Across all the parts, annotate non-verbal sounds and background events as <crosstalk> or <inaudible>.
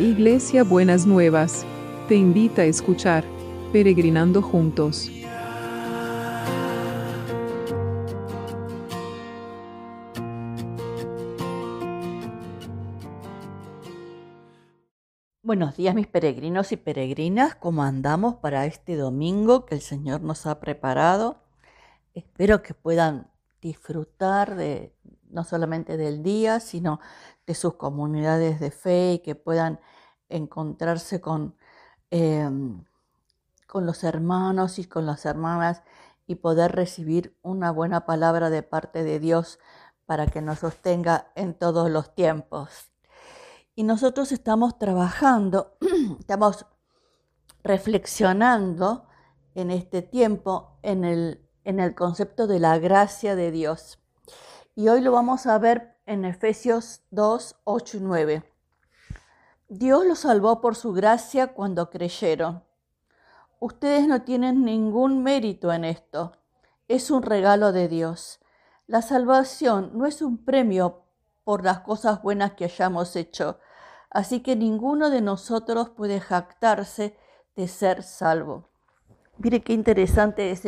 Iglesia Buenas Nuevas, te invita a escuchar Peregrinando Juntos. Buenos días mis peregrinos y peregrinas, ¿cómo andamos para este domingo que el Señor nos ha preparado? Espero que puedan disfrutar de no solamente del día, sino de sus comunidades de fe y que puedan encontrarse con, em, con los hermanos y con las hermanas y poder recibir una buena palabra de parte de Dios para que nos sostenga en todos los tiempos. Y nosotros estamos trabajando, <clears throat> estamos reflexionando en este tiempo en el, en el concepto de la gracia de Dios. Y hoy lo vamos a ver en Efesios 2, 8 y 9. Dios los salvó por su gracia cuando creyeron. Ustedes no tienen ningún mérito en esto. Es un regalo de Dios. La salvación no es un premio por las cosas buenas que hayamos hecho, Así que ninguno de nosotros puede jactarse de ser salvo. Mire qué interesante es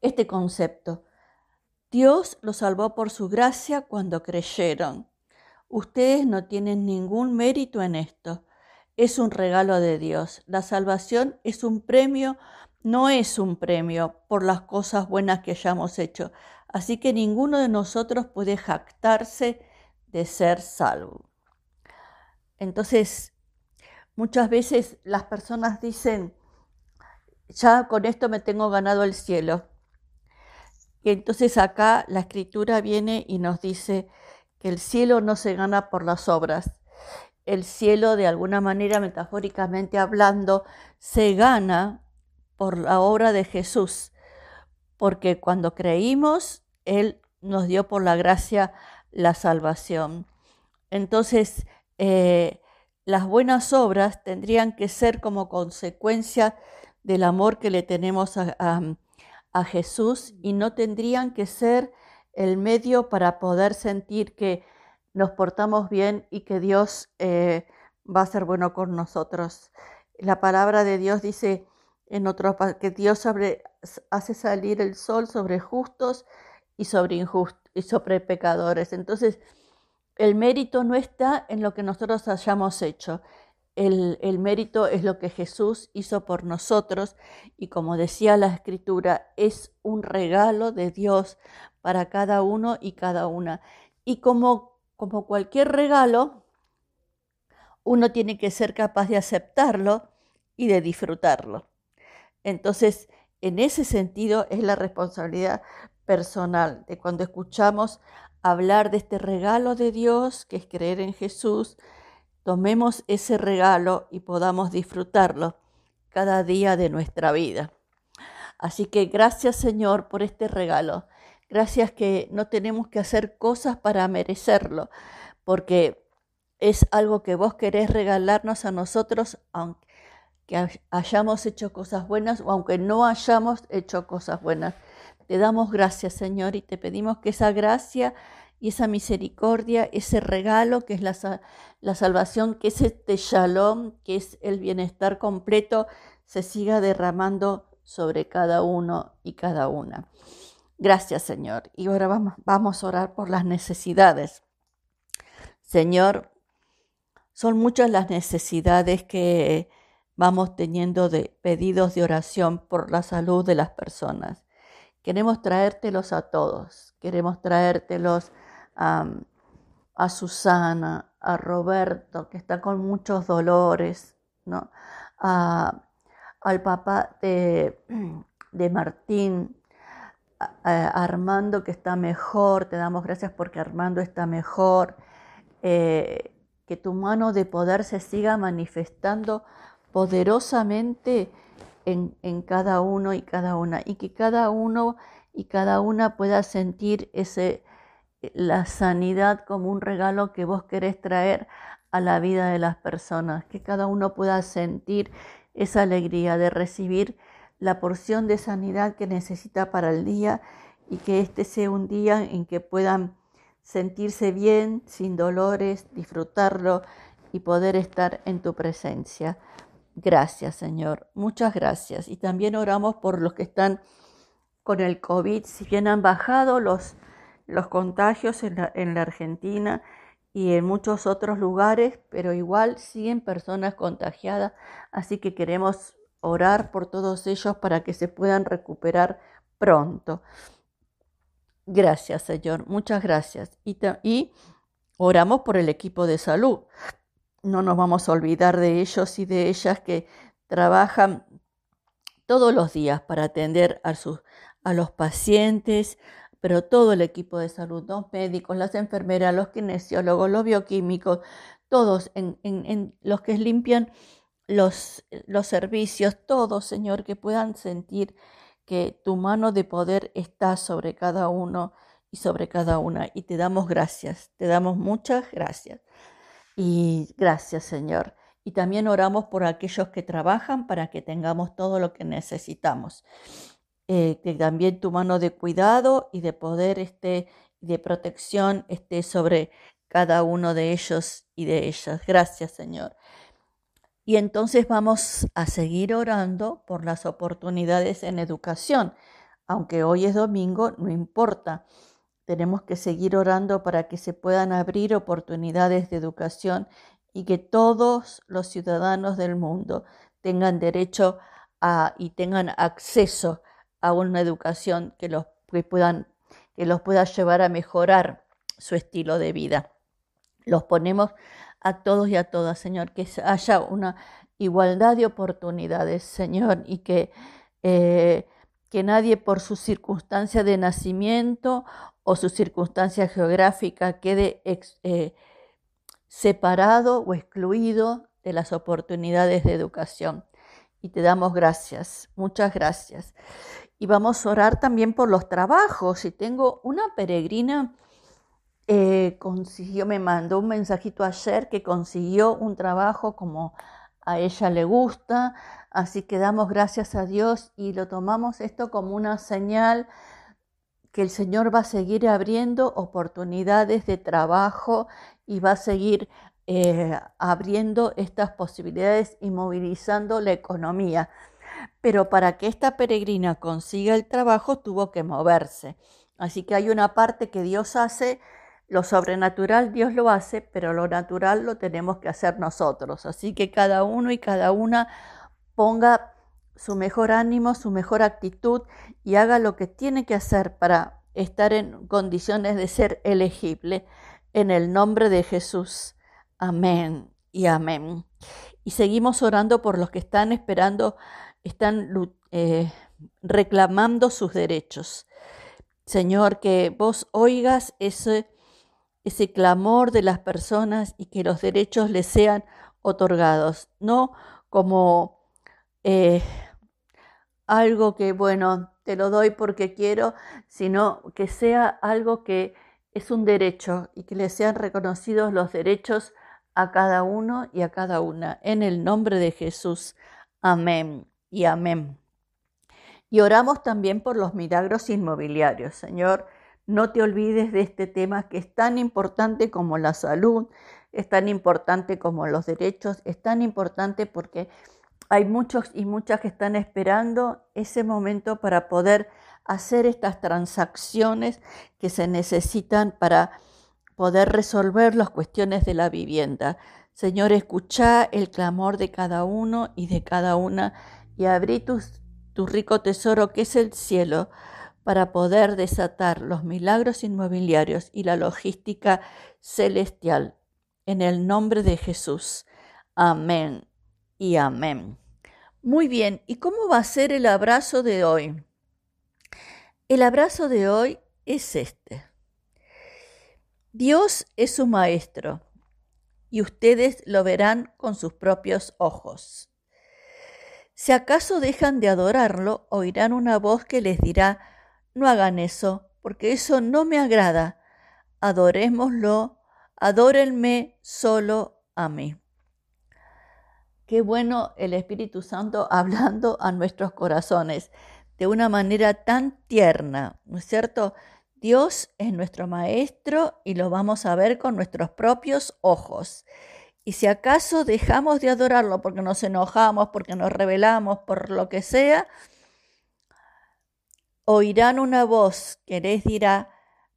este concepto. Dios los salvó por su gracia cuando creyeron. Ustedes no tienen ningún mérito en esto. Es un regalo de Dios. La salvación es un premio, no es un premio por las cosas buenas que hayamos hecho. Así que ninguno de nosotros puede jactarse de ser salvo. Entonces, muchas veces las personas dicen, ya con esto me tengo ganado el cielo. Y entonces acá la escritura viene y nos dice que el cielo no se gana por las obras. El cielo, de alguna manera, metafóricamente hablando, se gana por la obra de Jesús. Porque cuando creímos, Él nos dio por la gracia la salvación. Entonces, eh, las buenas obras tendrían que ser como consecuencia del amor que le tenemos a, Jesús y no tendrían que ser el medio para poder sentir que nos portamos bien y que Dios eh, va a ser bueno con nosotros. La palabra de Dios dice en otro que Dios hace salir el sol sobre justos y sobre injustos y sobre pecadores. Entonces, el mérito no está en lo que nosotros hayamos hecho. El, mérito es lo que Jesús hizo por nosotros y como decía la escritura, es un regalo de Dios para cada uno y cada una. Y como, como cualquier regalo, uno tiene que ser capaz de aceptarlo y de disfrutarlo. Entonces, en ese sentido es la responsabilidad personal de cuando escuchamos hablar de este regalo de Dios, que es creer en Jesús, tomemos ese regalo y podamos disfrutarlo cada día de nuestra vida. Así que gracias Señor por este regalo. Gracias que no tenemos que hacer cosas para merecerlo, porque es algo que vos querés regalarnos a nosotros, aunque hayamos hecho cosas buenas o aunque no hayamos hecho cosas buenas. Te damos gracias, Señor, y te pedimos que esa gracia y esa misericordia, ese regalo que es la, la salvación, que es este shalom, que es el bienestar completo, se siga derramando sobre cada uno y cada una. Gracias, Señor. Y ahora vamos, vamos a orar por las necesidades. Señor, son muchas las necesidades que vamos teniendo de pedidos de oración por la salud de las personas. Queremos traértelos a todos, queremos traértelos a, Susana, a Roberto, que está con muchos dolores, ¿no? al papá de, <clears throat> de Martín, a, Armando que está mejor, te damos gracias porque Armando está mejor, eh, que tu mano de poder se siga manifestando poderosamente en, cada uno y cada una, y que cada uno y cada una pueda sentir ese, la sanidad como un regalo que vos querés traer a la vida de las personas, que cada uno pueda sentir esa alegría de recibir la porción de sanidad que necesita para el día y que este sea un día en que puedan sentirse bien, sin dolores, disfrutarlo y poder estar en tu presencia. Gracias, Señor. Muchas gracias. Y también oramos por los que están con el COVID, si bien han bajado los, los contagios en la, en la Argentina y en muchos otros lugares, pero igual siguen personas contagiadas, así que queremos orar por todos ellos para que se puedan recuperar pronto. Gracias, Señor, muchas gracias. Y, y, oramos por el equipo de salud. No nos vamos a olvidar de ellos y de ellas que trabajan todos los días para atender a, sus, a los pacientes, pero todo el equipo de salud, los médicos, las enfermeras, los kinesiólogos, los bioquímicos, todos en, los que limpian los, los servicios, todos, Señor, que puedan sentir que tu mano de poder está sobre cada uno y sobre cada una. Y te damos gracias, te damos muchas gracias. Y gracias, Señor. Y también oramos por aquellos que trabajan para que tengamos todo lo que necesitamos. Eh, que también tu mano de cuidado y de poder esté, de protección esté sobre cada uno de ellos y de ellas. Gracias, Señor. Y entonces vamos a seguir orando por las oportunidades en educación. Aunque hoy es domingo, no importa. Tenemos que seguir orando para que se puedan abrir oportunidades de educación y que todos los ciudadanos del mundo tengan derecho a y tengan acceso a una educación que los, puedan, que los pueda llevar a mejorar su estilo de vida. Los ponemos a todos y a todas, Señor, que haya una igualdad de oportunidades, Señor, y que, eh, que nadie por su circunstancia de nacimiento o su circunstancia geográfica quede eh, separado o excluido de las oportunidades de educación. Y te damos gracias, muchas gracias. Y vamos a orar también por los trabajos. Y tengo una peregrina, eh, consiguió, me mandó un mensajito ayer que consiguió un trabajo como a ella le gusta. Así que damos gracias a Dios y lo tomamos esto como una señal que el Señor va a seguir abriendo oportunidades de trabajo y va a seguir eh, abriendo estas posibilidades y movilizando la economía pero para que esta peregrina consiga el trabajo tuvo que moverse. Así que hay una parte que Dios hace, lo sobrenatural Dios lo hace, pero lo natural lo tenemos que hacer nosotros. Así que cada uno y cada una ponga su mejor ánimo, su mejor actitud y haga lo que tiene que hacer para estar en condiciones de ser elegible. En el nombre de Jesús. Amén y amén. Y seguimos orando por los que están esperando están eh, reclamando sus derechos. Señor, que vos oigas ese, ese clamor de las personas y que los derechos les sean otorgados, no como eh, algo que, bueno, te lo doy porque quiero, sino que sea algo que es un derecho y que le sean reconocidos los derechos a cada uno y a cada una. En el nombre de Jesús. Amén y amén. Y oramos también por los milagros inmobiliarios. Señor, no te olvides de este tema que es tan importante como la salud, es tan importante como los derechos, es tan importante porque hay muchos y muchas que están esperando ese momento para poder hacer estas transacciones que se necesitan para poder resolver las cuestiones de la vivienda. Señor, escucha el clamor de cada uno y de cada una y abrí tu, rico tesoro que es el cielo para poder desatar los milagros inmobiliarios y la logística celestial. En el nombre de Jesús. Amén y amén. Muy bien, ¿y cómo va a ser el abrazo de hoy? El abrazo de hoy es este. Dios es su maestro y ustedes lo verán con sus propios ojos. Si acaso dejan de adorarlo, oirán una voz que les dirá, no hagan eso, porque eso no me agrada. Adorémoslo, adórenme solo a mí. Qué bueno el Espíritu Santo <laughs> hablando a nuestros corazones de una manera tan tierna, ¿no es cierto? Dios es nuestro Maestro y lo vamos a ver con nuestros propios ojos. Y si acaso dejamos de adorarlo porque nos enojamos, porque nos rebelamos, por lo que sea, oirán una voz que les dirá,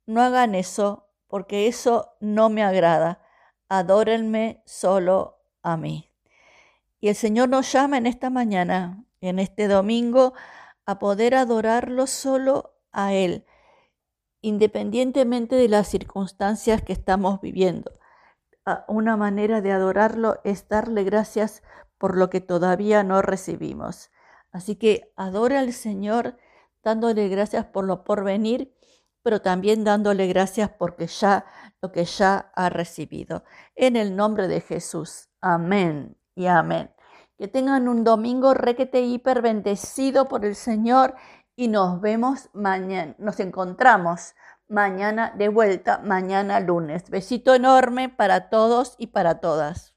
no hagan eso, porque eso no me agrada. Adórenme solo a mí. Y el Señor nos llama en esta mañana, en este domingo, a poder adorarlo solo a Él, independientemente de las circunstancias que estamos viviendo. Una manera de adorarlo es darle gracias por lo que todavía no recibimos. Así que adora al Señor dándole gracias por lo por venir, pero también dándole gracias porque ya lo que ya ha recibido. En el nombre de Jesús. Amén y amén. Que tengan un domingo requete hiper bendecido por el Señor y nos vemos mañana, nos encontramos mañana de vuelta, mañana lunes. Besito enorme para todos y para todas.